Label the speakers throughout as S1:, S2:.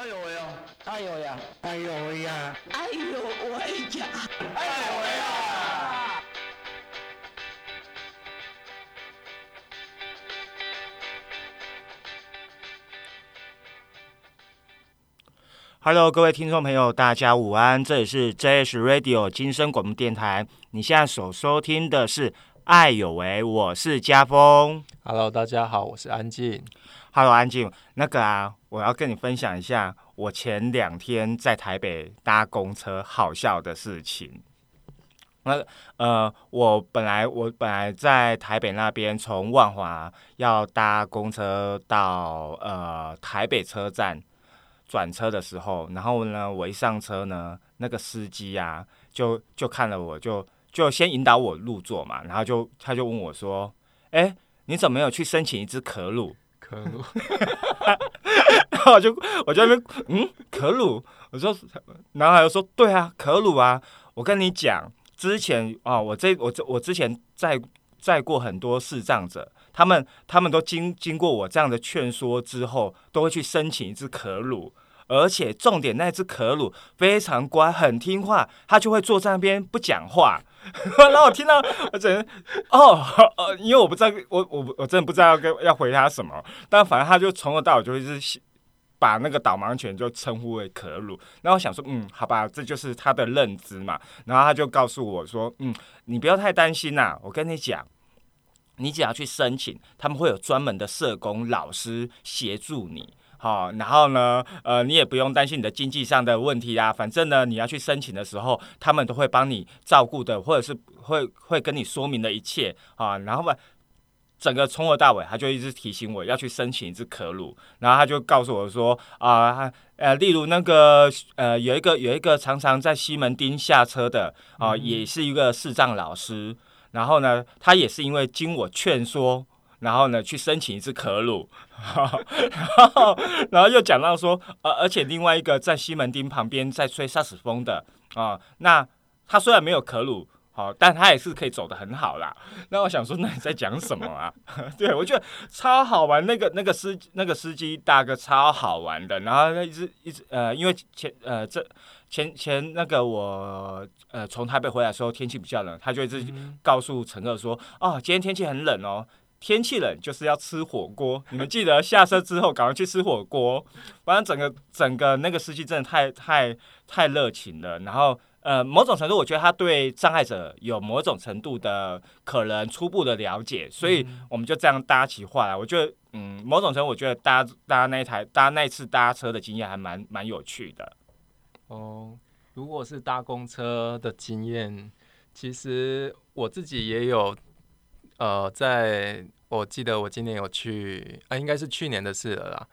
S1: 哎呦喂呀！
S2: 哎呦呀！
S3: 哎呦喂呀！
S2: 哎呦喂呀！
S1: 哎呦喂呀
S4: ！Hello，各位听众朋友，大家午安，这里是 JS Radio 金声广播电台。你现在所收听的是《爱有为》，我是家峰。
S5: Hello，大家好，我是安静。
S4: Hello，安静。那个啊，我要跟你分享一下我前两天在台北搭公车好笑的事情。那呃，我本来我本来在台北那边从万华要搭公车到呃台北车站转车的时候，然后呢，我一上车呢，那个司机呀就就看了我就就先引导我入座嘛，然后就他就问我说：“哎，你怎么没有去申请一支可鲁？”
S5: 可鲁，
S4: 然后我就我就那边嗯，可鲁，我说，然后他又说，对啊，可鲁啊，我跟你讲，之前啊，我这我这我之前载载过很多视障者，他们他们都经经过我这样的劝说之后，都会去申请一支可鲁。而且重点，那只可鲁非常乖，很听话，他就会坐在那边不讲话。然后我听到，我整哦，因为我不知道，我我我真的不知道要跟要回他什么。但反正他就从头到尾就一直把那个导盲犬就称呼为可鲁。然后我想说，嗯，好吧，这就是他的认知嘛。然后他就告诉我说，嗯，你不要太担心呐，我跟你讲，你只要去申请，他们会有专门的社工老师协助你。好，然后呢，呃，你也不用担心你的经济上的问题啊。反正呢，你要去申请的时候，他们都会帮你照顾的，或者是会会跟你说明的一切啊。然后吧，整个从头到尾，他就一直提醒我要去申请一支可鲁。然后他就告诉我说啊，呃，例如那个呃，有一个有一个常常在西门町下车的啊，也是一个视障老师。然后呢，他也是因为经我劝说。然后呢，去申请一支可鲁，然 后然后又讲到说，呃，而且另外一个在西门町旁边在吹萨斯风的啊，那他虽然没有可鲁，好，但他也是可以走的很好啦。那我想说，那你在讲什么啊？对我觉得超好玩，那个那个司那个司机大哥超好玩的。然后他一直一直呃，因为前呃这前前那个我呃从台北回来的时候天气比较冷，他就一直告诉乘客说，哦，今天天气很冷哦。天气冷就是要吃火锅，你们记得下车之后赶快去吃火锅。不然整个整个那个司机真的太太太热情了。然后呃，某种程度我觉得他对障碍者有某种程度的可能初步的了解，所以我们就这样搭起话来。我觉得嗯，某种程度我觉得搭搭那一台搭那次搭车的经验还蛮蛮有趣的。
S5: 哦，如果是搭公车的经验，其实我自己也有。呃，在我记得我今年有去啊，应该是去年的事了啦。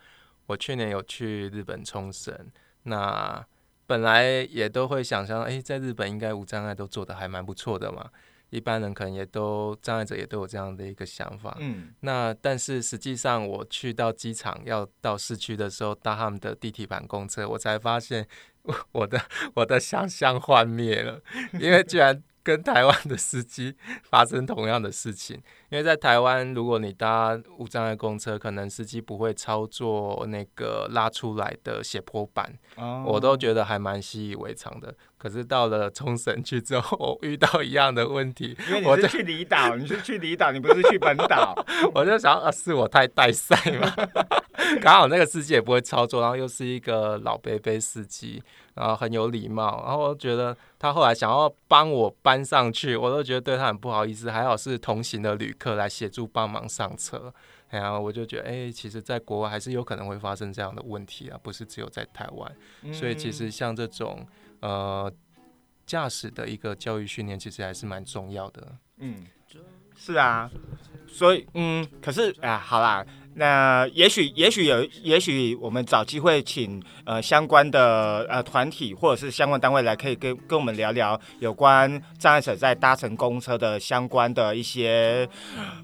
S5: 我去年有去日本冲绳，那本来也都会想象，哎，在日本应该无障碍都做的还蛮不错的嘛。一般人可能也都障碍者也都有这样的一个想法。嗯。那但是实际上我去到机场要到市区的时候，搭他们的地铁版公车，我才发现 我的我的想象幻灭了，因为居然。跟台湾的司机 发生同样的事情，因为在台湾，如果你搭无障碍公车，可能司机不会操作那个拉出来的斜坡板，我都觉得还蛮习以为常的。可是到了冲绳去之后，我遇到一样的问题，
S4: 因为你是去离岛，你是去离岛，你不是去本岛，
S5: 我就想啊，是我太带赛嘛，刚好那个司机也不会操作，然后又是一个老贝贝司机。然后很有礼貌，然后我觉得他后来想要帮我搬上去，我都觉得对他很不好意思。还好是同行的旅客来协助帮忙上车，然后我就觉得，哎，其实，在国外还是有可能会发生这样的问题啊，不是只有在台湾。所以其实像这种呃驾驶的一个教育训练，其实还是蛮重要的。
S4: 嗯，是啊，所以嗯，可是啊，好啦。那也许，也许有，也许我们找机会请呃相关的呃团体或者是相关单位来，可以跟跟我们聊聊有关障碍者在搭乘公车的相关的一些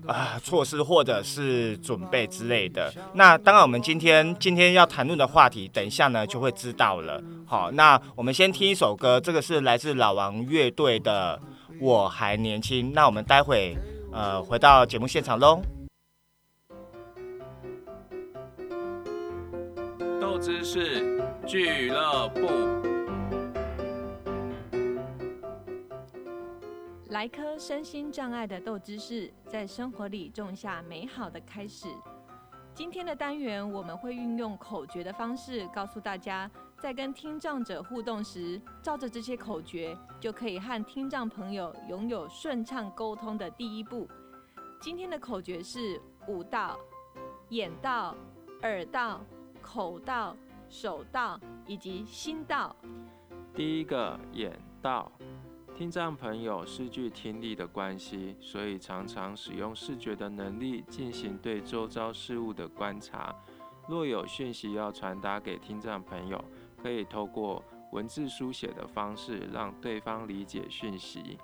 S4: 啊措施或者是准备之类的。那当然，我们今天今天要谈论的话题，等一下呢就会知道了。好，那我们先听一首歌，这个是来自老王乐队的《我还年轻》。那我们待会呃回到节目现场喽。
S1: 知识
S6: 俱乐部。
S1: 来颗身心障碍的豆知识，在生活里种下美好的开始。今天的单元，我们会运用口诀的方式，告诉大家，在跟听障者互动时，照着这些口诀，就可以和听障朋友拥有顺畅沟通的第一步。今天的口诀是五道：眼道、耳道、口道、手道以及心道。
S6: 第一个眼道。听障朋友是具听力的关系，所以常常使用视觉的能力进行对周遭事物的观察。若有讯息要传达给听障朋友，可以透过文字书写的方式让对方理解讯息。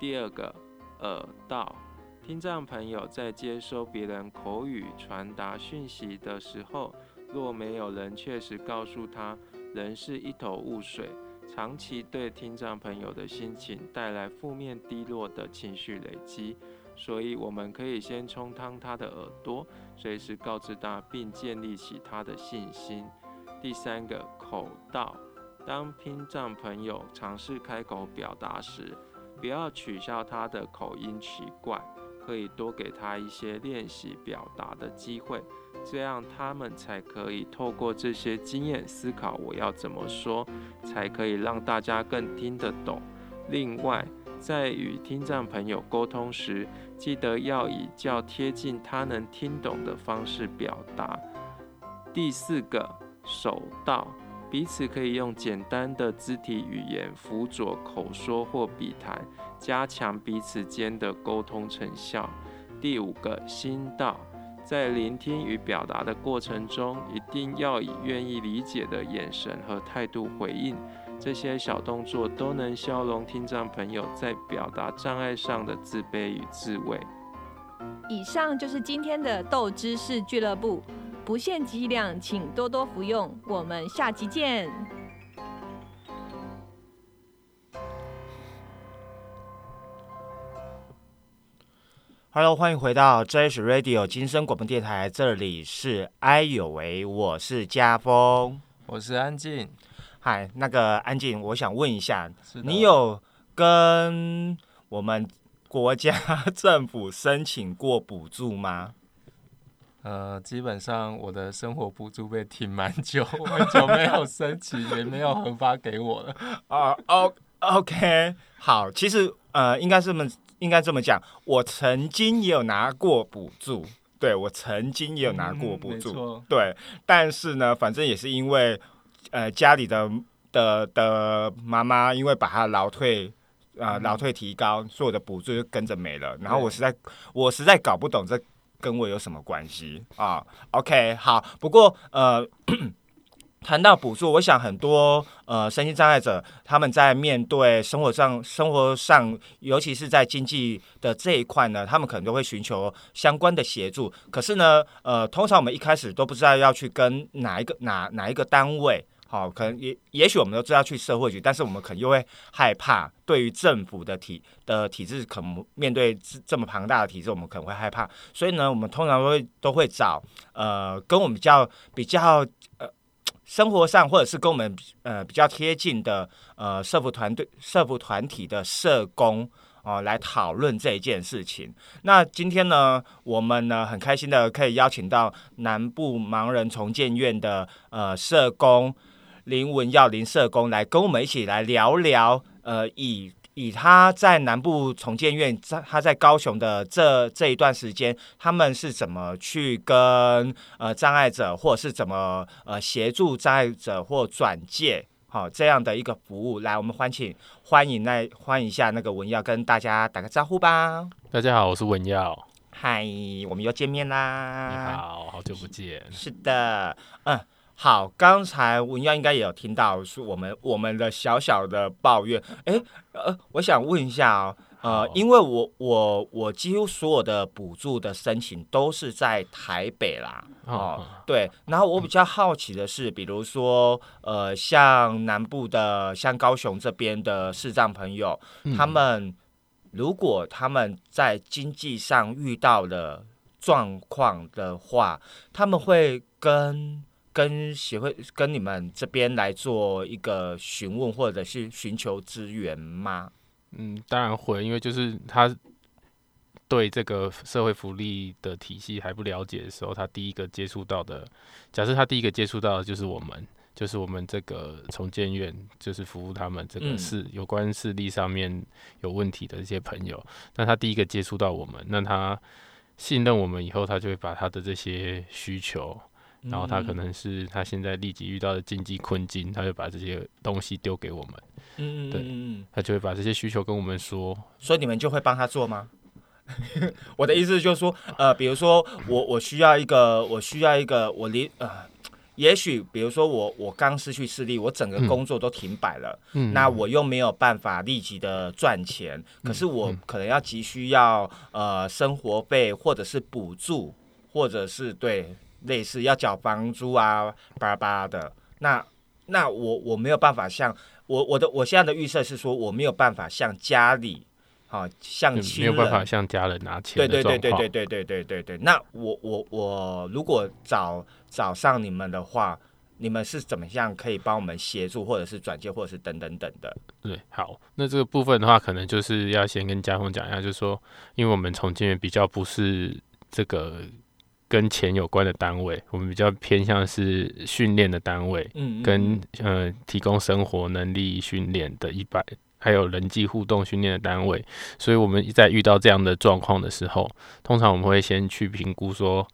S6: 第二个耳道，听障朋友在接收别人口语传达讯息的时候，若没有人确实告诉他，仍是一头雾水。长期对听障朋友的心情带来负面低落的情绪累积，所以我们可以先冲汤他的耳朵，随时告知他，并建立起他的信心。第三个口道，当听障朋友尝试开口表达时，不要取笑他的口音奇怪，可以多给他一些练习表达的机会。这样他们才可以透过这些经验思考，我要怎么说，才可以让大家更听得懂。另外，在与听障朋友沟通时，记得要以较贴近他能听懂的方式表达。第四个，手到，彼此可以用简单的肢体语言辅佐口说或笔谈，加强彼此间的沟通成效。第五个，心道。在聆听与表达的过程中，一定要以愿意理解的眼神和态度回应。这些小动作都能消融听障朋友在表达障碍上的自卑与自慰。
S1: 以上就是今天的豆知识俱乐部，不限剂量，请多多服用。我们下期见。
S4: Hello，欢迎回到 JS Radio 金声广播电台，这里是哎有为，我是家峰，
S6: 我是安静。
S4: 嗨，那个安静，我想问一下，你有跟我们国家 政府申请过补助吗？
S6: 呃，基本上我的生活补助被停蛮久，很久没有申请，也没有核发给我了。
S4: 啊 OK，好，其实呃，应该这么。应该这么讲，我曾经也有拿过补助，对我曾经也有拿过补助，对，但是呢，反正也是因为，呃，家里的的的妈妈因为把她劳退啊劳退提高，所有的补助就跟着没了，然后我实在我实在搞不懂这跟我有什么关系啊？OK，好，不过呃。谈到补助，我想很多呃身心障碍者他们在面对生活上生活上，尤其是在经济的这一块呢，他们可能都会寻求相关的协助。可是呢，呃，通常我们一开始都不知道要去跟哪一个哪哪一个单位，好，可能也也许我们都知道去社会局，但是我们可能又会害怕，对于政府的体的体制，可能面对这么庞大的体制，我们可能会害怕。所以呢，我们通常会都会找呃跟我们比较比较呃。生活上，或者是跟我们呃比较贴近的呃社服团队、社服团体的社工哦，来讨论这一件事情。那今天呢，我们呢很开心的可以邀请到南部盲人重建院的呃社工林文耀林社工来跟我们一起来聊聊呃以。以他在南部重建院，在他在高雄的这这一段时间，他们是怎么去跟呃障碍者，或者是怎么呃协助障碍者或转介，好这样的一个服务？来，我们欢请欢迎来欢迎一下那个文耀，跟大家打个招呼吧。
S3: 大家好，我是文耀。
S4: 嗨，我们又见面啦。
S3: 你好，好久不见。
S4: 是的，嗯。好，刚才文耀应该也有听到，是我们我们的小小的抱怨。哎，呃，我想问一下哦，呃，因为我我我几乎所有的补助的申请都是在台北啦，哦，对。然后我比较好奇的是，比如说，呃，像南部的，像高雄这边的视障朋友，他们如果他们在经济上遇到了状况的话，他们会跟跟协会跟你们这边来做一个询问，或者是寻求资源吗？
S3: 嗯，当然会，因为就是他对这个社会福利的体系还不了解的时候，他第一个接触到的，假设他第一个接触到的就是我们，就是我们这个重建院，就是服务他们这个
S4: 嗯、
S3: 有关视力上面有问题的一些朋友，那他第一个接触到我们，那他信任我们以后，他就会把他的这些需求。然后他可能是他现在立即遇到的经济困境，他就把这些东西丢给我们，
S4: 嗯嗯
S3: 对他就会把这些需求跟我们说，
S4: 所以你们就会帮他做吗？我的意思就是说，呃，比如说我我需要一个，我需要一个，我离呃，也许比如说我我刚失去视力，我整个
S3: 嗯。
S4: 工作都停摆了，
S3: 嗯，
S4: 那我又没有办法立即的赚钱，可是我可能要急需要呃生活费或者是补助，或者是对类似要缴房租啊巴拉巴拉的，那那我我没有办法像我我的我现在的预设是说我没有办法像家里好、像
S3: 就
S4: 亲人
S3: 没有办法向家人拿钱
S4: 对对对。对对对对对对对。那我我我如果找找上你们的话，你们是怎么样可以帮我们协助，或者是转介，或者是等等等的？
S3: 对，好，那这个部分的话，可能就是要先跟家峰讲一下，就是说，因为我们重建园比较不是这个跟钱有关的单位，我们比较偏向是训练的单位，
S4: 嗯，嗯
S3: 跟
S4: 嗯。
S3: 呃提供生活能力训练的一百，还有人际互动训练的单位，所以我们在遇到这样的状况的时候，通常我们会先去评估说，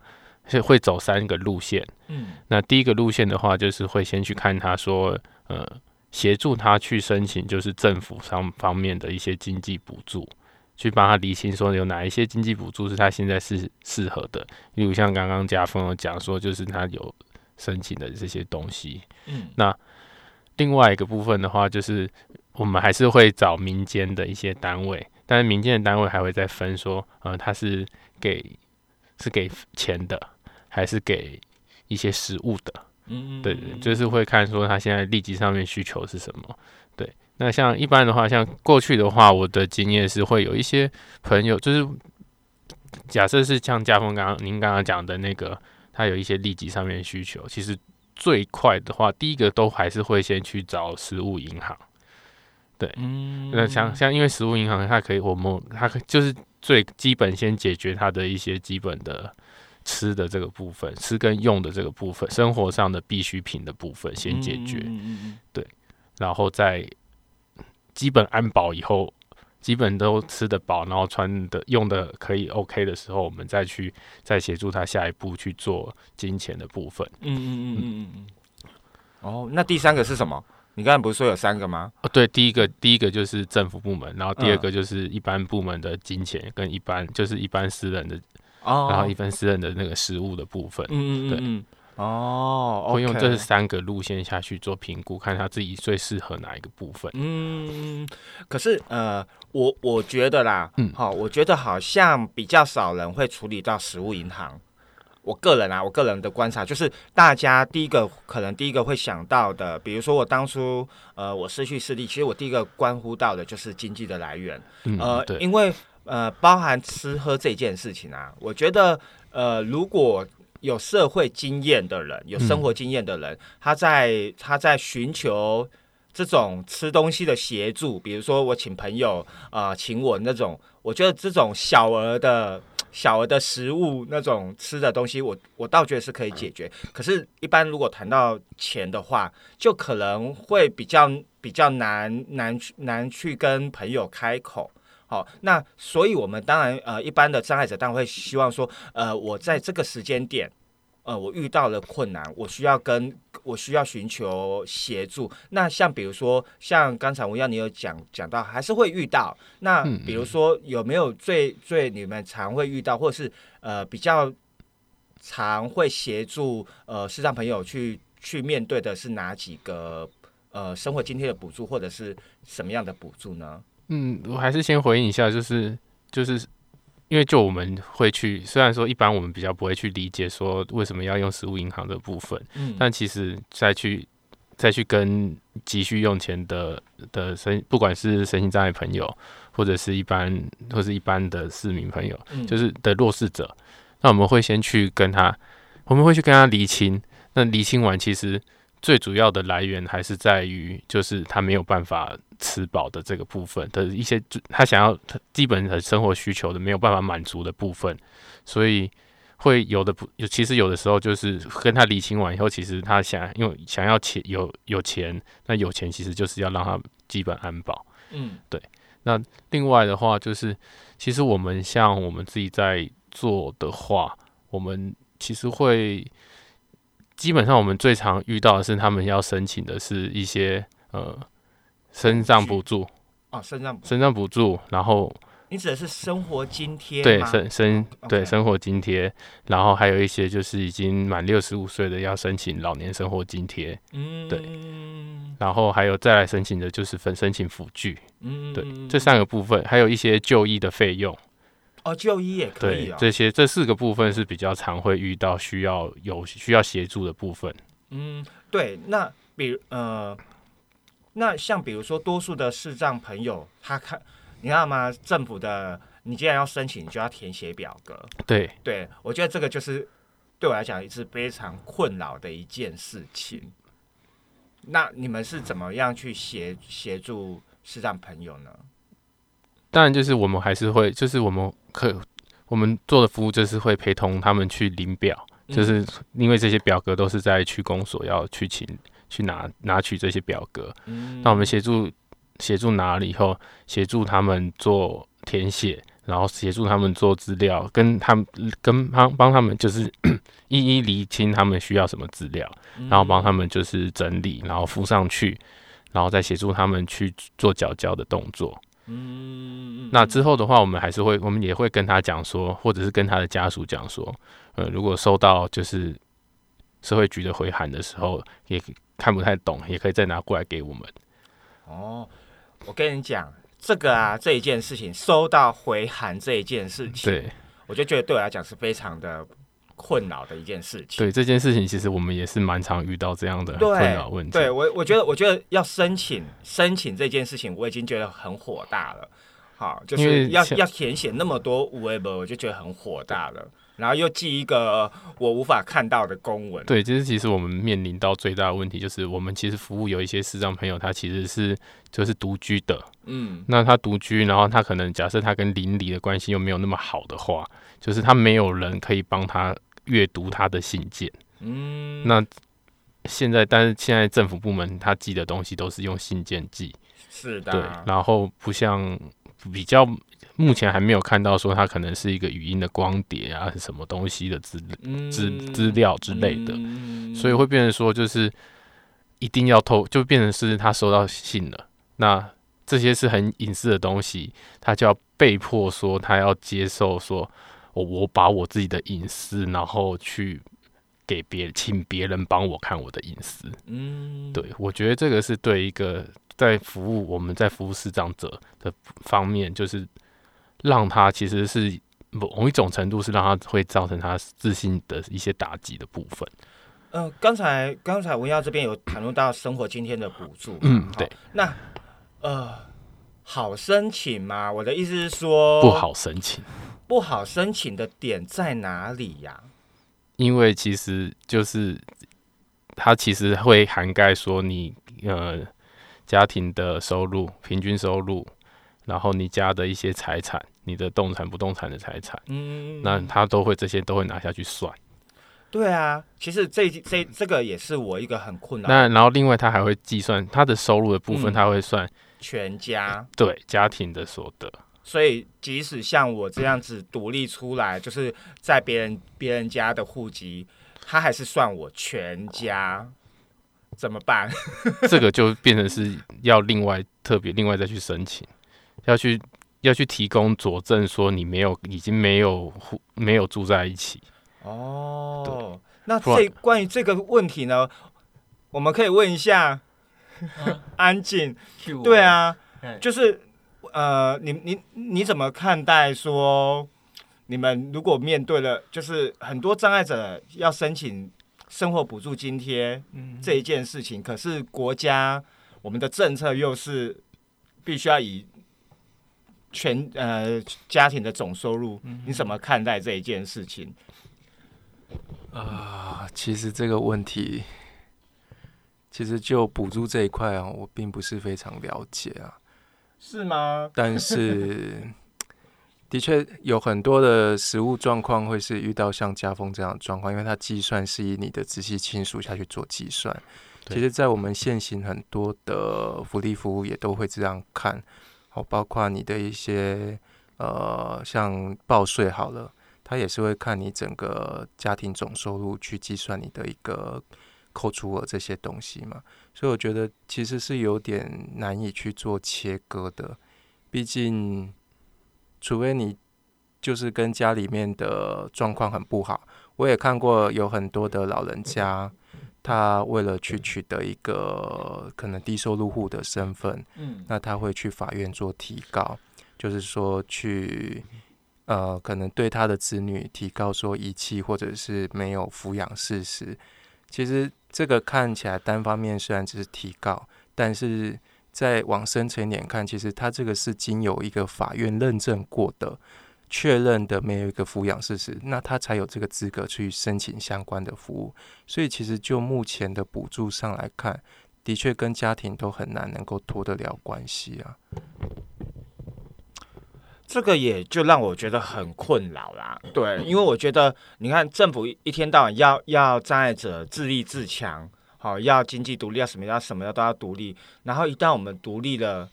S3: 是会走三个路线。
S4: 嗯。
S3: 那第一个路线的话，就是会先去看他说，呃，协助他去申请，就是政府上方面的一些经济补助，去帮他理清说有哪一些经济补助是他现在是适合的。例如像刚刚家峰有讲说，就是他有申请的这些东西。
S4: 嗯
S3: 另外一个部分的话，就是我们还是会找民间的一些单位，但是民间的单位还会再分说，呃，他是给是给钱的，还是给一些食物的。
S4: 嗯，
S3: 对对，就是会看说他现在立即上面需求是什么。对，那像一般的话，像过去的话，我的经验是会有一些朋友，就是假设是像家峰刚刚您刚刚讲的那个，他有一些利己上面的需求，其实最快的话，第一个都还是会先去找实物银行。
S4: 嗯。
S3: 那像像因为实物银行，它可以我们它可就是最基本先解决它的一些基本的吃的这个部分，吃跟用的这个部分，生活上的必需品的部分先解决，
S4: 嗯嗯嗯
S3: 然后再基本安保以后，基本都吃得饱，然后穿的用的可以 OK 的时候，我们再去再协助他下一步去做金钱的部分。
S4: 嗯嗯嗯嗯嗯。哦，那第三个是什么？你刚才不是说有三个吗？
S3: 哦，对，第一个第一个就是政府部门，然后第二
S4: 嗯
S3: 个就是一般部门的金钱跟一般就是一般私人的
S4: 哦，
S3: 然后一般私人的那个食物的部分，对
S4: 嗯嗯嗯嗯，哦，
S3: 会用这三个路线下去做评估，看他自己最适合哪一个部分。
S4: 嗯，可是呃，我我觉得啦，
S3: 嗯
S4: 好、我觉得好像比较少人会处理到食物银行。我个人啊，我个人的观察就是，大家第一个可能第一个会想到的，比如说我当初呃我失去视力，其实我第一个关乎到的就是经济的来源。
S3: 嗯，
S4: 呃，
S3: 对，
S4: 因为呃，包含吃喝这件事情啊，我觉得呃，如果有社会经验的人，有生活经验的人，他在他在寻求这种吃东西的协助，比如说我请朋友呃请我那种，我觉得这种小额的。小额的食物那种吃的东西我，我倒觉得是可以解决。可是，一般如果谈到钱的话，就可能会比较比较难难去难去跟朋友开口。好，那所以我们当然呃，一般的障碍者当然会希望说，呃，我在这个时间点，呃，我遇到了困难，我需要跟我需要寻求协助。那像比如说，像刚才文耀你有讲讲到，还是会遇到。那
S3: 嗯
S4: 比如说有没有最最你们常会遇到，或者是呃比较常会协助呃视障朋友去去面对的是哪几个呃生活津贴的补助，或者是什么样的补助呢？
S3: 嗯，我还是先回应一下，就是就是因为就我们会去，虽然说一般我们比较不会去理解说为什么要用实物银行的部分，
S4: 嗯。
S3: 但其实再去再去跟急需用钱的的身，不管是身心障碍朋友，或者是一般或是一般的市民朋友，
S4: 嗯。
S3: 就是的弱势者，那我们会先去跟他，我们会去跟他厘清，那厘清完，其实最主要的来源还是在于，就是他没有办法吃饱的这个部分的一些，他想要他基本的生活需求的没有办法满足的部分，所以会有的不有，其实有的时候就是跟他理清完以后，其实他想因为想要钱有有钱，那有钱其实就是要让他基本安保。
S4: 嗯，对。
S3: 那另外的话，就是其实我们像我们自己在做的话，我们其实会基本上我们最常遇到的是他们要申请的是一些呃身障补助、
S4: 哦，身上，
S3: 身障补助，然后
S4: 你指的是生活津贴
S3: 对
S4: 吗
S3: 生生对生活津贴，然后还有一些就是已经满六十五岁的要申请老年生活津贴，
S4: 嗯，
S3: 对然后还有再来申请的就是分申请辅具，
S4: 嗯，
S3: 对，这三个部分，还有一些就医的费用。
S4: 哦，就医也可以
S3: 对，
S4: 哦，
S3: 这些这四个部分是比较常会遇到需要有需要协助的部分。
S4: 嗯，对，那比如呃，那像比如说，多数的视障朋友，他看，你知道吗？政府的，你既然要申请，你就要填写表格。
S3: 对，
S4: 对我觉得这个就是对我来讲是非常困扰的一件事情。那你们是怎么样去协协助视障朋友呢？
S3: 当然就是我们还是会，就是我们可我们做的服务就是会陪同他们去领表，就是因为这些表格都是在区公所要去请去拿拿取这些表格，
S4: 嗯。
S3: 那我们协助协助拿了以后，协助他们做填写，然后协助他们做资料，跟他们跟帮帮他们就是 一一厘清他们需要什么资料，然后帮他们就是整理，然后附上去，然后再协助他们去做缴交的动作。
S4: 嗯，
S3: 那之后的话，我们还是会，我们也会跟他讲说，或者是跟他的家属讲说，呃，如果收到就是社会局的回函的时候，也看不太懂，也可以再拿过来给我们。
S4: 哦，我跟你讲，这个啊，这一件事情收到回函这一件事情，
S3: 对
S4: 我就觉得对我来讲是非常的困扰的一件事情。
S3: 对，这件事情其实我们也是蛮常遇到这样的困扰问题。
S4: 对我，我觉得，我觉得要申请申请这件事情，我已经觉得很火大了。好，就是要要填写那么多无为本，我就觉得很火大了。然后又寄一个我无法看到的公文。
S3: 对，就是其实我们面临到最大的问题，就是我们其实服务有一些视障朋友，他其实是就是独居的。
S4: 嗯
S3: 那他独居，然后他可能假设他跟邻里的关系又没有那么好的话，就是他没有人可以帮他阅读他的信件。
S4: 嗯，
S3: 那现在，但是现在政府部门他寄的东西都是用信件寄，
S4: 是的，
S3: 对，然后不像比较目前还没有看到说它可能是一个语音的光碟啊，是什么东西的资
S4: 嗯。
S3: 资资料之类的，
S4: 嗯。
S3: 所以会变成说就是一定要透，就变成是他收到信了，那这些是很隐私的东西，他就要被迫说他要接受说，我我把我自己的隐私，然后去给别请别人帮我看我的隐私。
S4: 嗯，
S3: 对我觉得这个是对一个在服务我们在服务视障者的方面，就是让他其实是某一种程度是让他会造成他自信的一些打击的部分。
S4: 嗯、刚才刚才文耀这边有谈论到生活津贴的补助，
S3: 嗯对，
S4: 那呃，好申请吗？我的意思是说，
S3: 不好申请，
S4: 不好申请的点在哪里呀、
S3: 因为其实就是它其实会涵盖说你呃家庭的收入、平均收入，然后你家的一些财产、你的动产、不动产的财产，
S4: 嗯，
S3: 那他都会这些都会拿下去算。
S4: 对啊，其实这这这个也是我一个很困难
S3: 那然后另外他还会计算他的收入的部分，
S4: 嗯
S3: 他会算
S4: 全家，
S3: 对家庭的所得。
S4: 所以即使像我这样子独立出来，就是在别人别人家的户籍，他还是算我全家，怎么办？
S3: 这个就变成是要另外特别另外再去申请，要去要去提供佐证说你没有已经没有户没有住在一起。
S4: 哦，那这关于这个问题呢，我们可以问一下 安静。对，啊，
S5: 哎
S4: 就是呃，你你你怎么看待说，你们如果面对了，就是很多障碍者要申请生活补助津贴
S5: 嗯
S4: 这一件事情，可是国家我们的政策又是必须要以全呃家庭的总收入，你怎么看待这一件事情？
S5: 啊、其实这个问题，其实就补助这一块啊，我并不是非常了解啊。
S4: 是吗？
S5: 但是，的确有很多的实物状况会是遇到像家风这样的状况，因为它计算是以你的直系亲属下去做计算。其实，在我们现行很多的福利服务也都会这样看，好，包括你的一些呃，像报税好了，它也是会看你整个家庭总收入去计算你的一个扣除额这些东西嘛。所以我觉得其实是有点难以去做切割的，毕竟除非你就是跟家里面的状况很不好，我也看过有很多的老人家，他为了去取得一个可能低收入户的身份，
S4: 嗯
S5: 那他会去法院做提告，就是说去呃，可能对他的子女提告说遗弃或者是没有抚养事实。其实这个看起来单方面虽然只是提告，但是在往深层一点看，其实他这个是经由一个法院认证过的。确认的没有一个抚养事实，那他才有这个资格去申请相关的服务。所以其实就目前的补助上来看，的确跟家庭都很难能够脱得了关系啊。
S4: 这个也就让我觉得很困扰啦。对，因为我觉得你看政府一一天到晚要要障碍者自立自强，好、要经济独立，要什么要什么要都要独立，然后一旦我们独立了，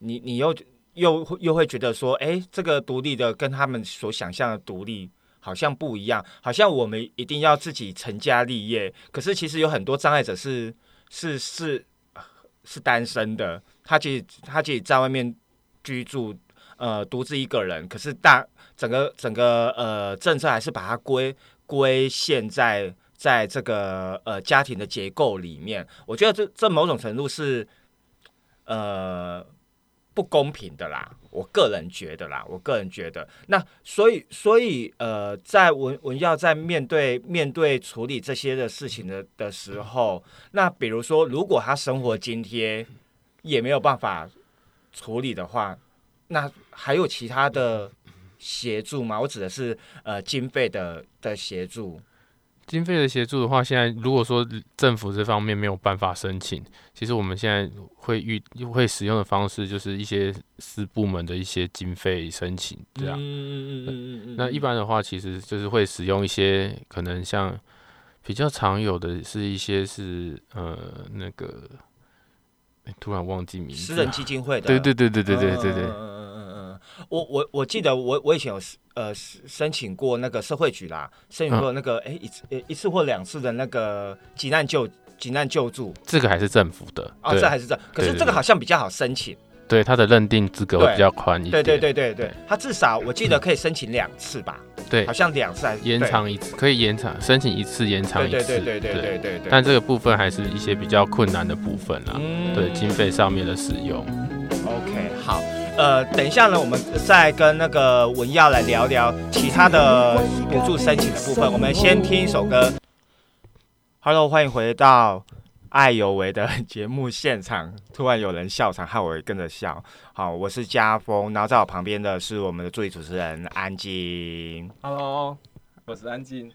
S4: 你你又又又会觉得说，哎，这个独立的跟他们所想象的独立。好像不一样，好像我们一定要自己成家立业。可是其实有很多障碍者是是是是单身的，他其实他自己在外面居住，呃，独自一个人。可是大整个整个呃政策还是把它归归现在在这个呃家庭的结构里面。我觉得这这某种程度是呃不公平的啦。我个人觉得啦，我个人觉得，那所以所以呃，在文文耀在面对面对处理这些的事情的的时候，那比如说，如果他生活津贴也没有办法处理的话，那还有其他的协助吗？我指的是呃经费的的协助。
S3: 经费的协助的话，现在如果说政府这方面没有办法申请，其实我们现在会遇会使用的方式就是一些私部门的一些经费申请这样。
S4: 嗯嗯嗯嗯嗯
S3: 那一般的话，其实就是会使用一些可能像比较常有的是一些是呃那个，诶突然忘记名字了。
S4: 私人基金会的，
S3: 对对对对对对对对
S4: 嗯嗯，我我我记得我我以前有呃申请过那个社会局啦，申请过那个哎、一次呃一次或两次的那个急难救急难救助。
S3: 这个还是政府的，
S4: 啊，
S3: 对。
S4: 这还是这，可是
S3: 对对
S4: 这个好像比较好申请，
S3: 对它的认定资格会比较宽一
S4: 对
S3: 点。
S4: 对对对。对，他至少我记得可以申请两次吧，
S3: 对。
S4: 好像两次还是
S3: 延长一次可以延长申请一次延长
S4: 对
S3: 一次，
S4: 对对对对。对对对，
S3: 但这个部分还是一些比较困难的部分啦，
S4: 嗯。
S3: 对经费上面的使用。
S4: OK，好，呃，等一下呢，我们再跟那个文耀来聊聊其他的补助申请的部分。我们先听一首歌。Hello，欢迎回到《爱有为》的节目现场。突然有人笑场，害我也跟着笑。好，我是家峰，然后在我旁边的是我们的助理主持人安静。
S5: Hello，我是安静。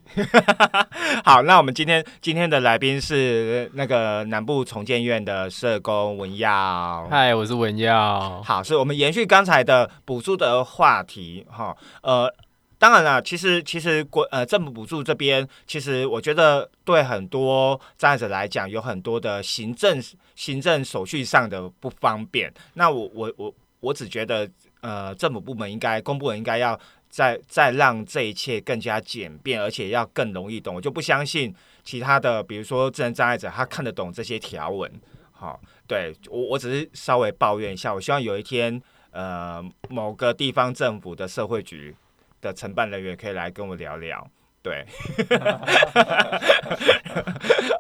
S4: 好，那我们今天今天的来宾是那个南部重建院的社工文耀。
S3: 嗨，我是文耀。
S4: 好，是我们延续刚才的补助的话题，哈，呃，当然了，其实其实国呃政府补助这边，其实我觉得对很多障碍者来讲，有很多的行政行政手续上的不方便。那我我我我只觉得，呃，政府部门应该公部门应该要再再让这一切更加简便，而且要更容易懂。我就不相信其他的，比如说智能障碍者，他看得懂这些条文，好。对我，我只是稍微抱怨一下。我希望有一天，呃，某个地方政府的社会局的承办人员可以来跟我聊聊。对，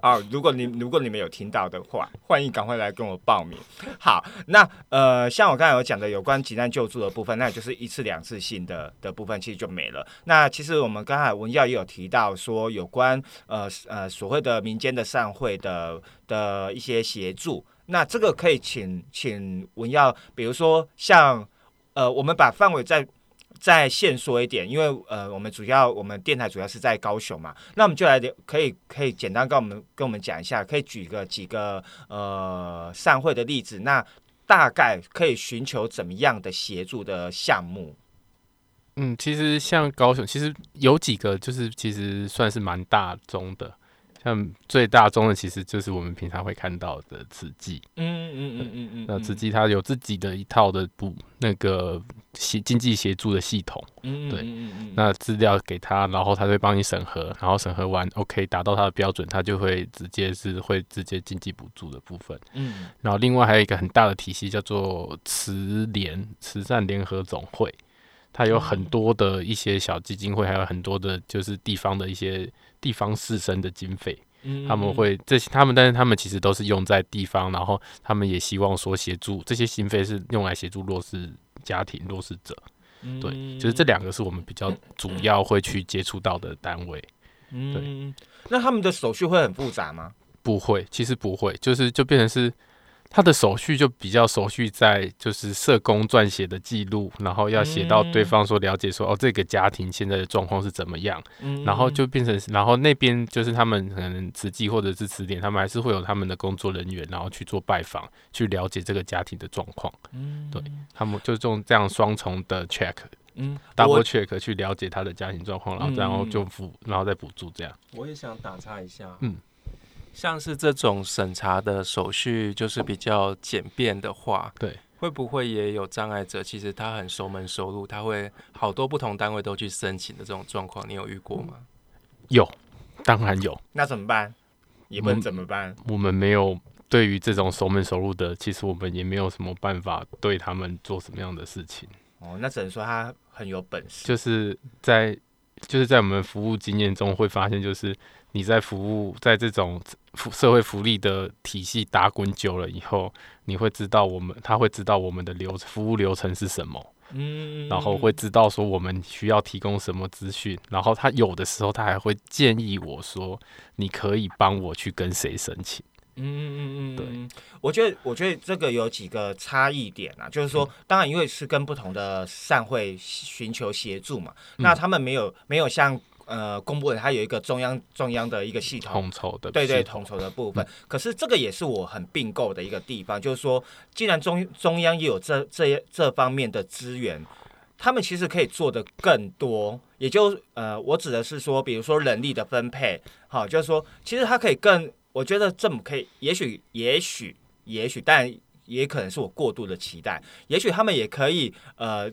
S4: 啊，如果你如果你们有听到的话，欢迎赶快来跟我报名。好，那呃，像我刚才有讲的有关急难救助的部分，那就是一次两次性的的部分，其实就没了。那其实我们刚才文耀也有提到说，有关呃呃所谓的民间的善会的的一些协助。那这个可以请请文耀，比如说像呃，我们把范围再再限缩一点，因为呃，我们主要我们电台主要是在高雄嘛，那我们就来可以可以简单跟我们跟我们讲一下，可以举个几个呃散会的例子，那大概可以寻求怎么样的协助的项目？
S3: 嗯，其实像高雄，其实有几个就是其实算是蛮大宗的，像最大宗的其实就是我们平常会看到的慈济。
S4: 嗯嗯嗯嗯嗯，
S3: 那慈济它有自己的一套的补那个协经济协助的系统，
S4: 嗯
S3: 对那资料给他，然后他会帮你审核，然后审核完 OK 达到他的标准，他就会直接是会直接经济补助的部分。
S4: 嗯
S3: 然后另外还有一个很大的体系叫做慈联慈善联合总会，它有很多的一些小基金会，还有很多的就是地方的一些地方士绅的经费，
S4: 嗯
S3: 他们会这些他们，但是他们其实都是用在地方，然后他们也希望说协助这些经费是用来协助弱势家庭、弱势者。对，就是这两个是我们比较主要会去接触到的单位。
S4: 对，那他们的手续会很复杂吗？
S3: 不会，其实不会，就是就变成是他的手续就比较手续在就是社工撰写的记录，然后要写到对方说了解说、哦这个家庭现在的状况是怎么样，
S4: 嗯
S3: 然后就变成然后那边就是他们可能慈济或者是词典，他们还是会有他们的工作人员，然后去做拜访，去了解这个家庭的状况。
S4: 嗯
S3: 对他们就用这样双重的 check。
S4: 嗯
S3: double check 去了解他的家庭状况，然后然后就补，然后再补助这样。
S5: 我也想打岔一下，
S3: 嗯，
S5: 像是这种审查的手续就是比较简便的话，
S3: 对，
S5: 会不会也有障碍者？其实他很熟门熟路，他会好多不同单位都去申请的这种状况，你有遇过吗？
S3: 有，当然有。
S4: 那怎么办？你们怎么办？
S3: 我们没有对于这种熟门熟路的，其实我们也没有什么办法对他们做什么样的事情。
S4: 哦，那只能说他很有本事。
S3: 就是在就是在我们服务经验中会发现，就是你在服务在这种福社会福利的体系打滚久了以后，你会知道我们他会知道我们的流服务流程是什么，
S4: 嗯
S3: 然后会知道说我们需要提供什么资讯，然后他有的时候他还会建议我说，你可以帮我去跟谁申请。
S4: 嗯嗯嗯嗯，
S3: 对。
S4: 嗯，我觉得我觉得这个有几个差异点啊，就是说，当然因为是跟不同的善会寻求协助嘛，那他们没有没有像呃公布的，它有一个中央中央的一个系统。
S3: 统筹的
S4: 对对，
S3: 统
S4: 统筹的部分，可是这个也是我很并购的一个地方，就是说，既然中中央也有这这这方面的资源，他们其实可以做的更多。也就呃，我指的是说，比如说人力的分配，好，就是说，其实它可以更，我觉得政府可以，也许也许也许，但也可能是我过度的期待，也许他们也可以呃，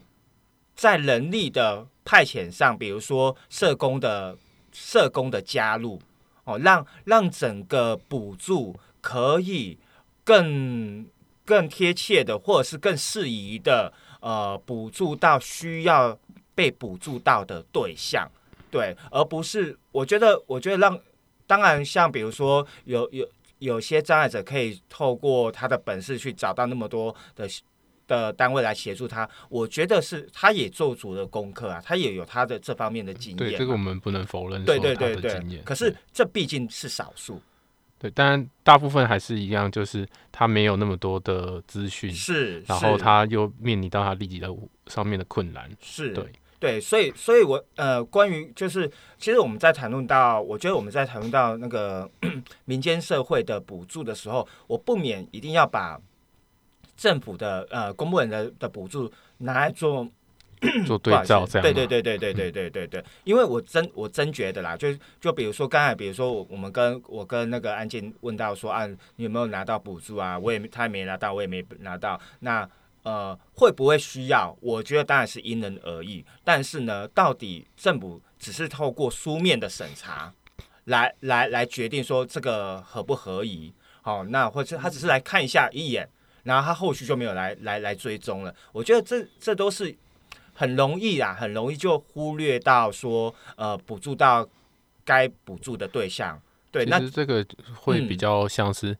S4: 在人力的派遣上，比如说社工的社工的加入。哦，让让整个补助可以更更贴切的，或者是更适宜的，呃，补助到需要被补助到的对象，对，而不是我觉得，我觉得让，当然像比如说有有有些障碍者可以透过他的本事去找到那么多的。的单位来协助他，我觉得是他也做足了功课啊，他也有他的这方面的经验嘛。
S3: 对这个我们不能否认，
S4: 对对
S3: 他
S4: 对对
S3: 的经验。
S4: 可是这毕竟是少数，
S3: 对，当然大部分还是一样，就是他没有那么多的资讯，
S4: 是，
S3: 然后他又面临到他立即的上面的困难。
S4: 是
S3: 对
S4: 对，所以所以我呃，关于就是，其实我们在谈论到，我觉得我们在谈论到那个 民间社会的补助的时候，我不免一定要把政府的呃公部门的的补助拿来做
S3: 做对照，这样
S4: 对
S3: 吗
S4: 对对对对对对对对，因为我真我真觉得啦，就就比如说刚才，比如说我我们跟我跟那个案件问到说啊，你有没有拿到补助啊？我也他也没拿到，我也没拿到，那呃会不会需要？我觉得当然是因人而异，但是呢，到底政府只是透过书面的审查来来来决定说这个合不合宜？好、那或者他只是来看一下一眼，然后他后续就没有来来来追踪了。我觉得这这都是很容易啊，很容易就忽略到说，呃，补助到该补助的对象。对，
S3: 其
S4: 那
S3: 实这个会比
S4: 嗯
S3: 较像是，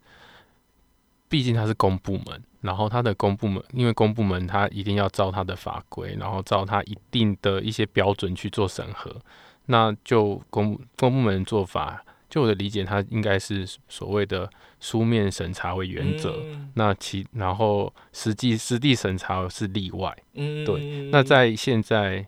S3: 毕竟它是公部门，然后它的公部门，因为公部门它一定要照它的法规，然后照它一定的一些标准去做审核。那就公公部门做法，就我的理解，它应该是所谓的书面审查为原则。
S4: 嗯
S3: 那其然后实际实地审查是例外。
S4: 嗯
S3: 对那在现在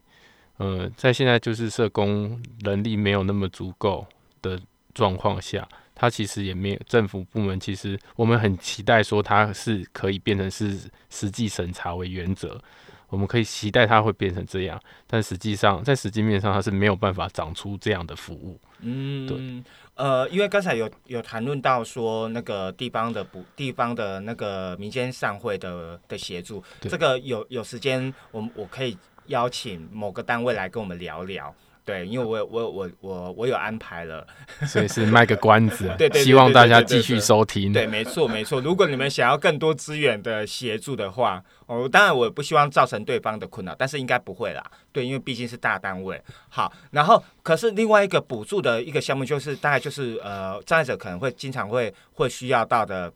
S3: 呃，在现在就是社工人力没有那么足够的状况下，它其实也没有政府部门，其实我们很期待说它是可以变成是实际审查为原则，我们可以期待它会变成这样，但实际上在实际面上它是没有办法长出这样的服务。
S4: 嗯，呃，因为刚才有有谈论到说那个地方的不地方的那个民间散会的的协助，这个有有时间，我们我可以邀请某个单位来跟我们聊聊。对，因为我有我有我我我有安排了。
S3: 所以是卖个关子，
S4: 对对对
S3: 希望大家继续收听。
S4: 对，没错没错。如果你们想要更多资源的协助的话，哦，当然我也不希望造成对方的困扰，但是应该不会啦。对，因为毕竟是大单位。好，然后可是另外一个补助的一个项目，就是大概就是呃，障碍者可能会经常会会需要到的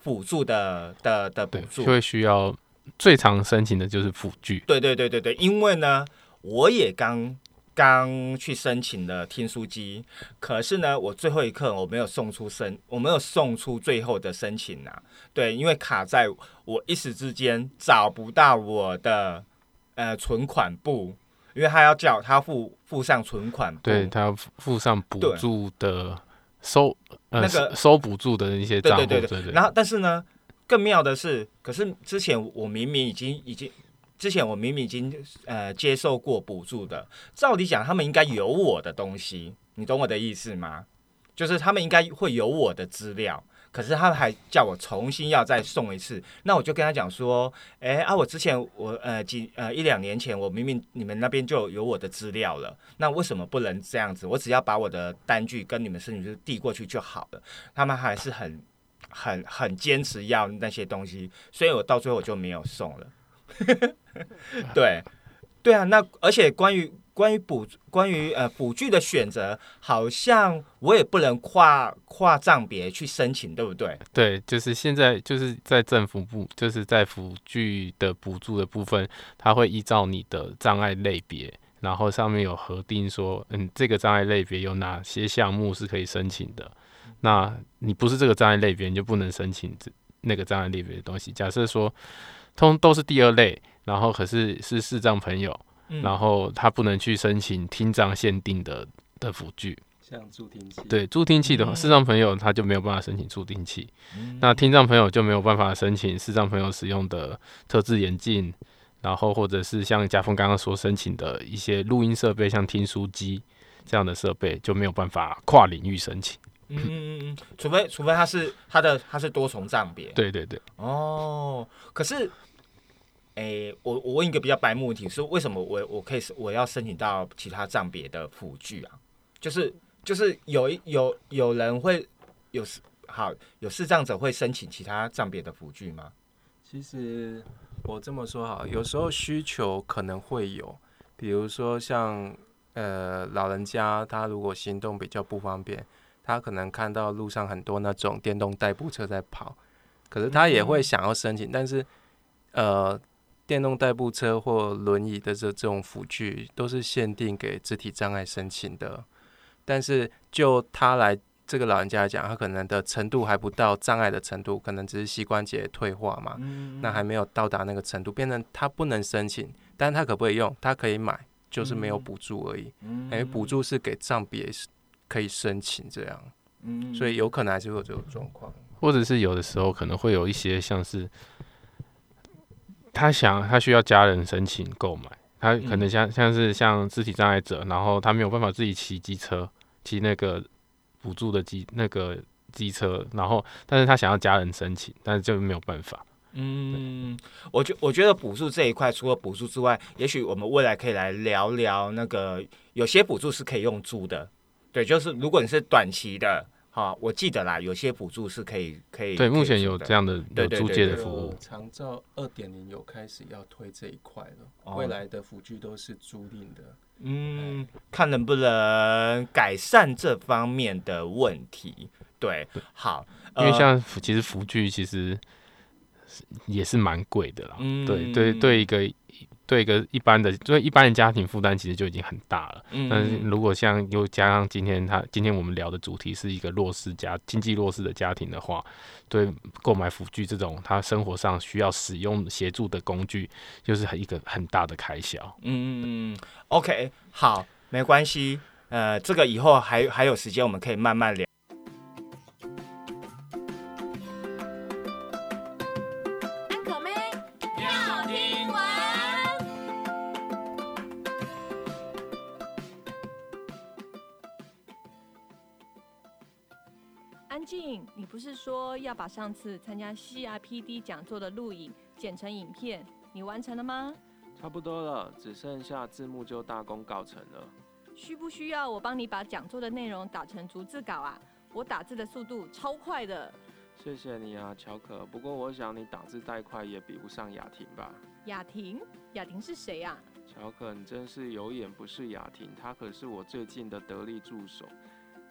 S4: 辅助的的的补，助
S3: 就。会需要最常申请的就是辅具。
S4: 对对对对对，因为呢，我也刚刚去申请了听书机，可是呢，我最后一刻我没有送出申，我没有送出最后的申请啊。对，因为卡在我一时之间找不到我的呃存款簿，因为他要叫他付付上存款簿。
S3: 对，他要付上补助的收呃
S4: 那个
S3: 收收补助的一些账户，
S4: 对对对
S3: 对对。
S4: 然后，但是呢，更妙的是，可是之前我明明已经已经，之前我明明已经呃接受过补助的，照理讲他们应该有我的东西，你懂我的意思吗？就是他们应该会有我的资料。可是他们还叫我重新要再送一次，那我就跟他讲说，哎、啊，我之前我呃几呃一两年前我明明你们那边就有我的资料了，那为什么不能这样子？我只要把我的单据跟你们申请书递过去就好了。他们还是很很很坚持要那些东西，所以我到最后就没有送了。对，对啊，那而且关于关于补关于呃补具的选择，好像我也不能跨跨账别去申请，对不对？
S3: 对，就是现在就是在政府部，就是在辅具的补助的部分，它会依照你的障碍类别，然后上面有核定说，嗯，这个障碍类别有哪些项目是可以申请的。那你不是这个障碍类别，你就不能申请这那个障碍类别的东西。假设说，通都是第二类，然后可是是视障朋友，
S4: 嗯。
S3: 然后他不能去申请听障限定的的辅具。
S5: 像助听器，
S3: 对，助听器的话，
S4: 嗯。
S3: 视障朋友他就没有办法申请助听器。
S4: 嗯。
S3: 那听障朋友就没有办法申请视障朋友使用的特制眼镜，然后或者是像家峰刚刚所申请的一些录音设备，像听书机这样的设备就没有办法跨领域申请。
S4: 嗯嗯嗯嗯，除非除非他是他的他是多重障别，
S3: 对对对，
S4: 哦，可是，诶、我我问一个比较白目问题，是为什么我我可以我要申请到其他账别的辅具啊？就是就是有一有有人会有好有视障者会申请其他账别的辅具吗？
S5: 其实我这么说哈，有时候需求可能会有，比如说像呃老人家，他如果行动比较不方便，他可能看到路上很多那种电动代步车在跑，可是他也会想要申请，但是呃电动代步车或轮椅的这这种辅具都是限定给肢体障碍申请的，但是就他来。这个老人家来讲，他可能的程度还不到障碍的程度，可能只是膝关节退化嘛，
S4: 嗯
S5: 那还没有到达那个程度，变成他不能申请，但是他可不可以用？他可以买，就是没有补助而已。
S4: 嗯
S5: 因为补助是给账别可以申请这样，
S4: 嗯
S5: 所以有可能还是会有这种状况。
S3: 或者是有的时候可能会有一些像是他想他需要家人申请购买，他可能像像是像肢体障碍者，然后他没有办法自己骑机车，骑那个补助的机那个机车，然后但是他想要家人申请，但是就没有办法。
S4: 嗯，我觉我觉得补助这一块，除了补助之外，也许我们未来可以来聊聊那个有些补助是可以用租的，对，就是如果你是短期的，哈，我记得啦，有些补助是可以可以
S3: 对，目前有这样的
S4: 对对对
S3: 有租借的
S4: 对
S3: 服务。
S5: 长照二点零有开始要推这一块了，
S4: 哦
S5: 未来的辅具都是租赁的。
S4: 嗯，看能不能改善这方面的问题。对，好，呃
S3: 因为像辅其实辅具其实是也是蛮贵的啦。
S4: 嗯
S3: 对对对，一个对一个一般的，对一般的家庭负担其实就已经很大了。
S4: 嗯
S3: 但是如果像又加上今天他今天我们聊的主题是一个弱势家经济弱势的家庭的话，对购买辅具这种他生活上需要使用协助的工具，就是很一个很大的开销。
S4: 嗯嗯嗯，OK，好，没关系，呃，这个以后还还有时间，我们可以慢慢聊。
S1: 不是说要把上次参加 CRPD 讲座的录影剪成影片，你完成了吗？
S6: 差不多了，只剩下字幕就大功告成了。
S1: 需不需要我帮你把讲座的内容打成逐字稿啊？我打字的速度超快的。
S6: 谢谢你啊，乔可。不过我想你打字太快也比不上雅婷吧？
S1: 雅婷，雅婷是谁啊？
S6: 乔可，你真是有眼不识雅婷，她可是我最近的得力助手，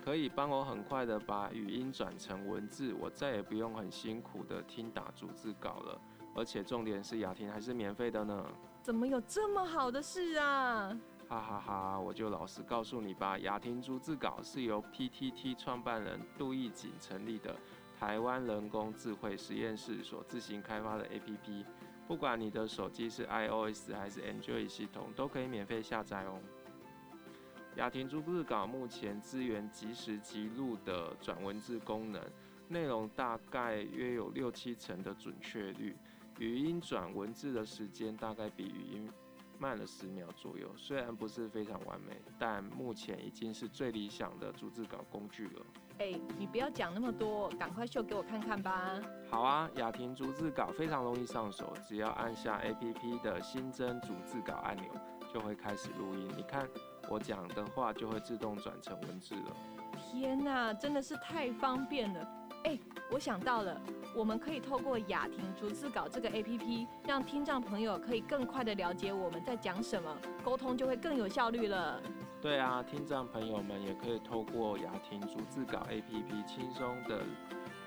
S6: 可以帮我很快的把语音转成文字，我再也不用很辛苦的听打逐字稿了。而且重点是雅婷还是免费的呢。
S1: 怎么有这么好的事啊？
S6: 哈哈哈我就老实告诉你吧，雅婷逐字稿是由 PTT 创办人杜义景成立的台湾人工智慧实验室所自行开发的 APP，不管你的手机是 iOS 还是 Android 系统，都可以免费下载哦。雅婷逐字稿目前支援即时记录的转文字功能，内容大概约有六七成的准确率，语音转文字的时间大概比语音慢了十秒左右，虽然不是非常完美，但目前已经是最理想的逐字稿工具了。
S1: 哎、你不要讲那么多，赶快秀给我看看吧。
S6: 好啊，雅婷逐字稿非常容易上手，只要按下 APP 的新增逐字稿按钮，就会开始录音。你看我讲的话就会自动转成文字了。
S1: 天哪，真的是太方便了！哎、我想到了，我们可以透过雅婷逐字稿这个 APP，让听障朋友可以更快的了解我们在讲什么，沟通就会更有效率了。
S6: 对啊，听障朋友们也可以透过雅婷逐字稿 APP 轻松的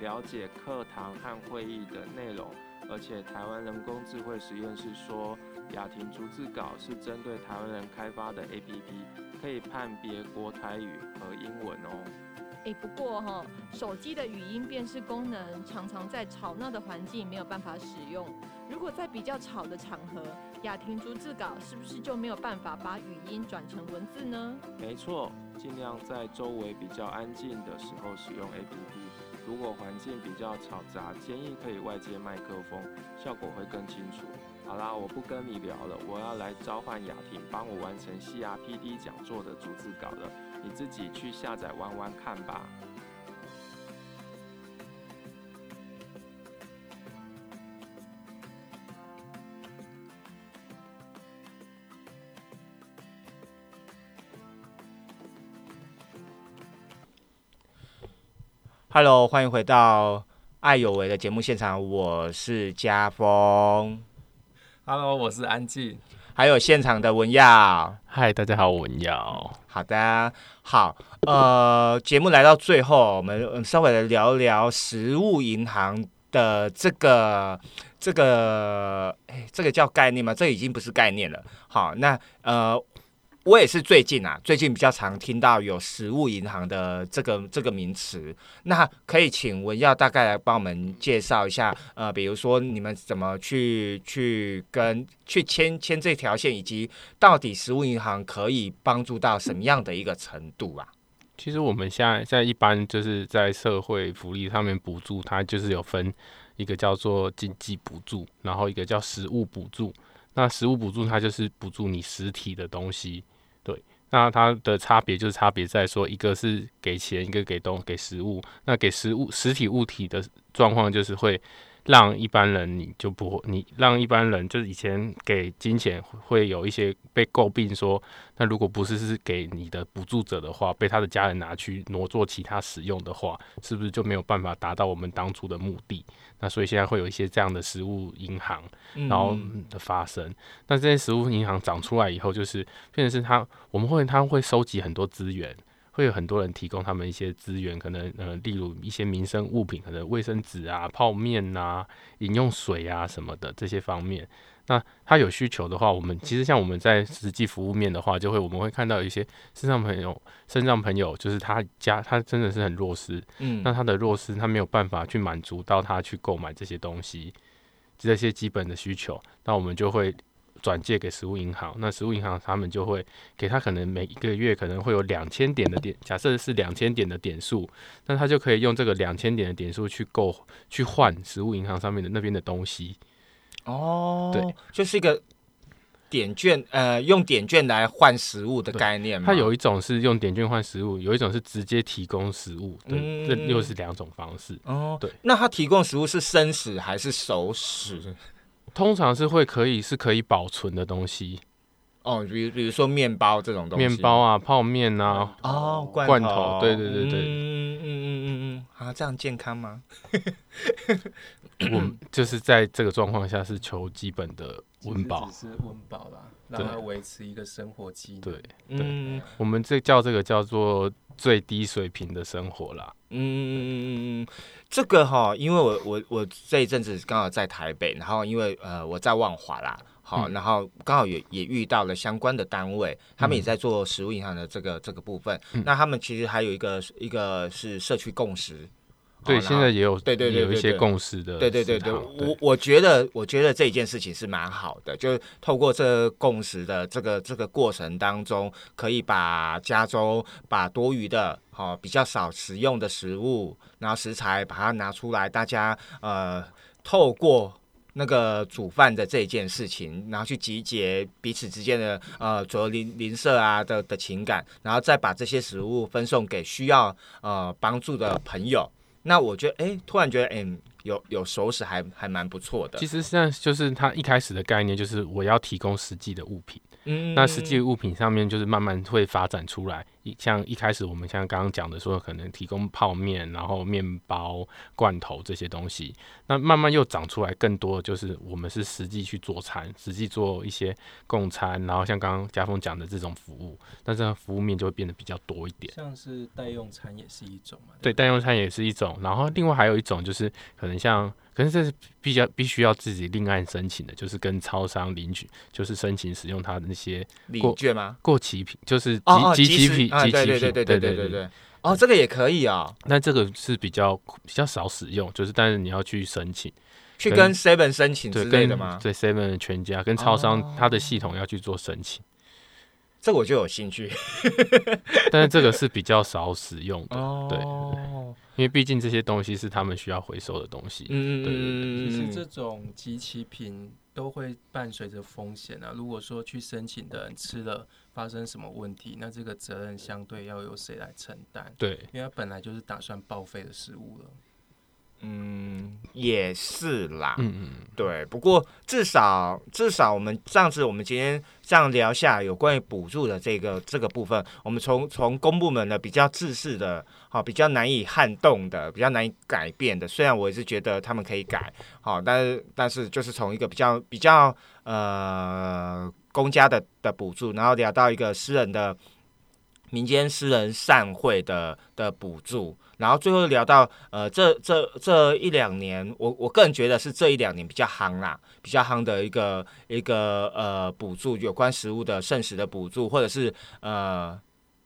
S6: 了解课堂和会议的内容。而且台湾人工智慧实验室说，雅婷逐字稿是针对台湾人开发的 APP，可以判别国台语和英文哦。
S1: 哎、不过哈、手机的语音辨识功能常常在吵闹的环境没有办法使用。如果在比较吵的场合，雅婷逐字稿是不是就没有办法把语音转成文字呢？
S6: 没错，尽量在周围比较安静的时候使用 APP。如果环境比较嘈杂，建议可以外接麦克风，效果会更清楚。好啦，我不跟你聊了，我要来召唤雅婷帮我完成 CRPD 讲座的逐字稿了，你自己去下载玩玩看吧。
S4: Hello，欢迎回到《爱有为》的节目现场，我是家峰，
S6: Hello，我是安静。
S4: 还有现场的文耀。
S3: 嗨，大家好，我文耀。
S4: 好的，好，呃，节目来到最后，我们呃稍微来聊聊食物银行的这个这个，哎，这个叫概念吗？这已经不是概念了。好，那呃，我也是最近啊，最近比较常听到有实物银行的这个这个名词。那可以请文耀大概来帮我们介绍一下，呃，比如说你们怎么去去跟去牵牵这条线，以及到底实物银行可以帮助到什么样的一个程度啊？
S3: 其实我们现在现在一般就是在社会福利上面补助，它就是有分一个叫做经济补助，然后一个叫实物补助。那实物补助它就是补助你实体的东西，那它的差别就是差别在说，一个是给钱，一个给东给食物。那给食物实体物体的状况就是会让一般人你就不会，你让一般人就是以前给金钱会有一些被诟病说，那如果不是是给你的补助者的话，被他的家人拿去挪做其他使用的话，是不是就没有办法达到我们当初的目的？那所以现在会有一些这样的食物银行，然后
S4: 嗯
S3: 的发生。那这些食物银行长出来以后，就是变成是它，我们会它会收集很多资源，会有很多人提供他们一些资源，可能呃，例如一些民生物品，可能卫生纸啊、泡面呐、饮用水啊什么的这些方面。那他有需求的话，我们其实像我们在实际服务面的话，就会我们会看到一些身上朋友、身上朋友，就是他家他真的是很弱势，
S4: 嗯
S3: 那他的弱势他没有办法去满足到他去购买这些东西，这些基本的需求，那我们就会转借给食物银行。那食物银行他们就会给他可能每一个月可能会有两千点的点，假设是两千点的点数，那他就可以用这个两千点的点数去购去换食物银行上面的那边的东西。
S4: 哦，
S3: 对，
S4: 就是一个点券，呃，用点券来换食物的概念嘛。
S3: 它有一种是用点券换食物，有一种是直接提供食物，对，
S4: 嗯
S3: 这又是两种方式。
S4: 哦，
S3: 对。
S4: 那他提供食物是生食还是熟食？
S3: 通常是会可以是可以保存的东西，
S4: 哦，比如比如说面包这种东西，
S3: 面包啊、泡面啊，
S4: 哦，罐
S3: 罐
S4: 头
S3: 头对对对对。
S4: 嗯嗯嗯嗯嗯，啊，这样健康吗？
S3: 我们 就是在这个状况下是求基本的温饱。
S5: 只。是温饱啦，让它维持一个生活机能。
S3: 对，
S4: 嗯。
S3: 我们这叫这个叫做最低水平的生活啦。
S4: 嗯这个哈，因为我我我这一阵子刚好在台北，然后因为呃我在万华啦，好，
S3: 嗯
S4: 然后刚好也也遇到了相关的单位，他们也
S3: 嗯
S4: 在做食物银行的这个这个部分。
S3: 嗯
S4: 那他们其实还有一个一个是社区共识。
S3: 对，现在也有
S4: 对对对
S3: 有一些共识的
S4: 对对对对，我我觉得我觉得这一件事情是蛮好的，就是透过这共识的这个这个过程当中，可以把加州把多余的哦比较少食用的食物，然后食材把它拿出来，大家呃透过。那个煮饭的这一件事情，然后去集结彼此之间的呃左右邻邻舍啊的的情感，然后再把这些食物分送给需要呃帮助的朋友。那我觉得，哎、突然觉得，哎、有有熟食还还蛮不错的
S3: 其。实现在就是他一开始的概念，就是我要提供实际的物品。
S4: 嗯
S3: 那实际物品上面就是慢慢会发展出来，一像一开始我们像刚刚讲的说，可能提供泡面，然后面包、罐头这些东西，那慢慢又长出来更多，就是我们是实际去做餐，实际做一些供餐，然后像刚刚家峰讲的这种服务，那这样服务面就会变得比较多一点。
S5: 像是代用餐也是一种嘛。
S3: 对，
S5: 不
S3: 代用餐也是一种，然后另外还有一种就是可能像，可是这是必须要必须要自己另案申请的，就是跟超商领取，就是申请使用他的那些
S4: 礼
S3: 过
S4: 券吗？
S3: 过期品，就是集集齐品，
S4: 啊，
S3: 集齐品，
S4: 对对对对
S3: 对对。
S4: 哦，这个也可以啊，
S3: 那这个是比较比较少使用，就是但是你要去申请，
S4: 去跟 Seven 申请之类的吗？
S3: 对 Seven 全家跟超商
S4: 哦
S3: 它的系统要去做申请，
S4: 这个我就有兴趣。
S3: 但是这个是比较少使用的，
S4: 哦
S3: 对因为毕竟这些东西是他们需要回收的东西。
S4: 嗯
S3: 对对
S4: 嗯
S5: 其实这种集齐品都会伴随着风险啊。如果说去申请的人吃了发生什么问题，那这个责任相对要由谁来承担？
S3: 对，
S5: 因为它本来就是打算报废的食物了。
S4: 嗯，也是啦。
S3: 嗯嗯，
S4: 对，不过至少至少我们上次，我们今天这样聊下有关于补助的这个这个部分，我们从从公部门的比较自私的，好、比较难以撼动的，比较难以改变的，虽然我也是觉得他们可以改，好、但是但是就是从一个比较比较呃公家的的补助，然后聊到一个私人的民间私人善会的的补助，然后最后聊到呃这这这一两年，我我个人觉得是这一两年比较夯啦，比较夯的一个一个呃补助，有关食物的剩食的补助，或者是呃，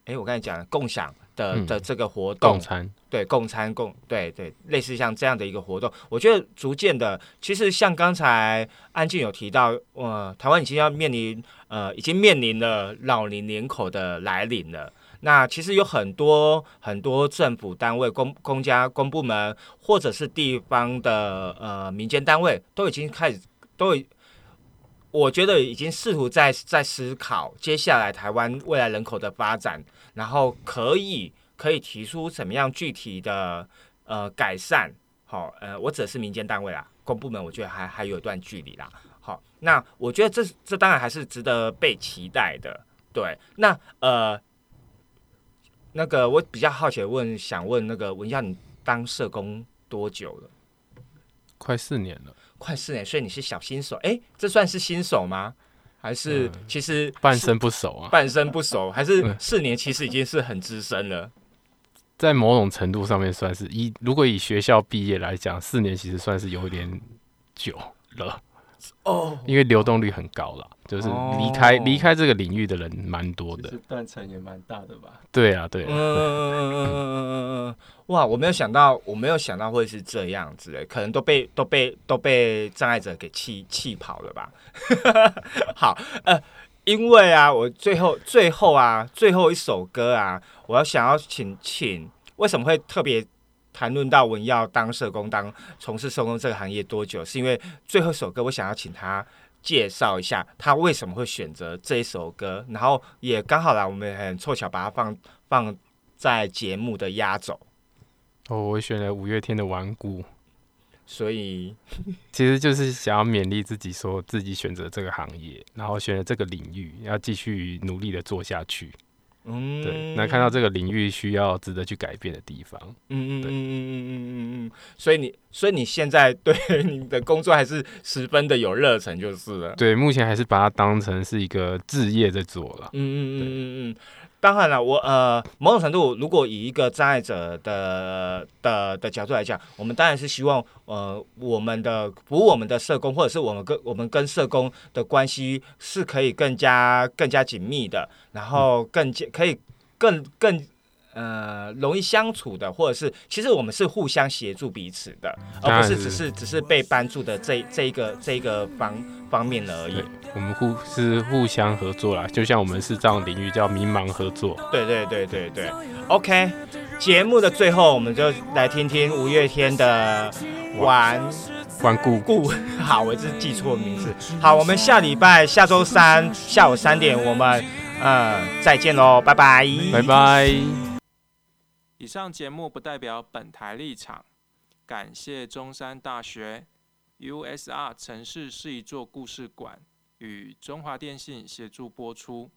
S4: 哎，我刚才讲的共享的
S3: 嗯。
S4: 的这个活动，
S3: 共餐，
S4: 对，共餐共对对，类似像这样的一个活动，我觉得逐渐的，其实像刚才安静有提到，呃，台湾已经要面临呃，已经面临了老龄人口的来临了。那其实有很多很多政府单位、公公家、公部门，或者是地方的呃民间单位，都已经开始都已。我觉得已经试图在在思考接下来台湾未来人口的发展，然后可以可以提出怎么样具体的呃改善。好，呃，我指的是民间单位啦，公部门我觉得还还有一段距离啦。好，那我觉得这这当然还是值得被期待的。对，那呃，那个我比较好奇问，想问那个文耀，你当社工多久了？
S3: 快四年了。
S4: 快四年，所以你是小新手。哎，这算是新手吗？还是
S3: 嗯
S4: 其实是
S3: 半生不熟啊，
S4: 半生不熟，还是
S3: 嗯
S4: 四年其实已经是很资深了？
S3: 在某种程度上面算是一如果以学校毕业来讲，四年其实算是有点久了，
S4: 哦，
S3: 因为流动率很高啦，就是离开离开这个领域的人蛮多的。
S5: 断层也蛮大的吧？
S3: 对啊，对啊，
S4: 嗯嗯嗯嗯嗯嗯嗯，哇！我没有想到，我没有想到会是这样子诶，可能都被都被都被障碍者给气气跑了吧？好，呃，因为啊，我最后最后啊，最后一首歌啊，我要想要请请，为什么会特别谈论到文耀当社工当从事社工这个行业多久？是因为最后一首歌，我想要请他。介绍一下他为什么会选择这一首歌，然后也刚好啦，我们很凑巧把它放放在节目的压轴，
S3: 哦，我选了五月天的《顽固》，
S4: 所以
S3: 其实就是想要勉励自己，说自己选择这个行业，然后选择这个领域，要继续努力的做下去。
S4: 嗯，
S3: 对，那看到这个领域需要值得去改变的地方。
S4: 嗯嗯嗯嗯嗯嗯嗯嗯，所以你所以你现在对你的工作还是十分的有热忱就是了。
S3: 对，目前还是把它当成是一个置业在做了。
S4: 嗯嗯嗯嗯嗯，当然了，我呃某种程度，如果以一个障碍者的的的角度来讲，我们当然是希望呃我们的服务我们的社工，或者是我们跟我们跟社工的关系是可以更加更加紧密的，然后更加可以更更。呃，容易相处的，或者是其实我们是互相协助彼此的，而不是只是只是被帮助的这这一个这一个方方面而已。
S3: 我们互是互相合作啦，就像我们是这样领域叫迷茫合作。
S4: 对对对对对，OK。节目的最后，我们就来听听五月天的《顽
S3: 顽固，
S4: 固》。好，我是记错名字。好，我们下礼拜下周三下午三点，我们呃再见喽，拜拜，
S3: 拜拜。
S6: 以上节目不代表本台立场，感谢中山大学 USR 城市是一座故事馆与中华电信协助播出。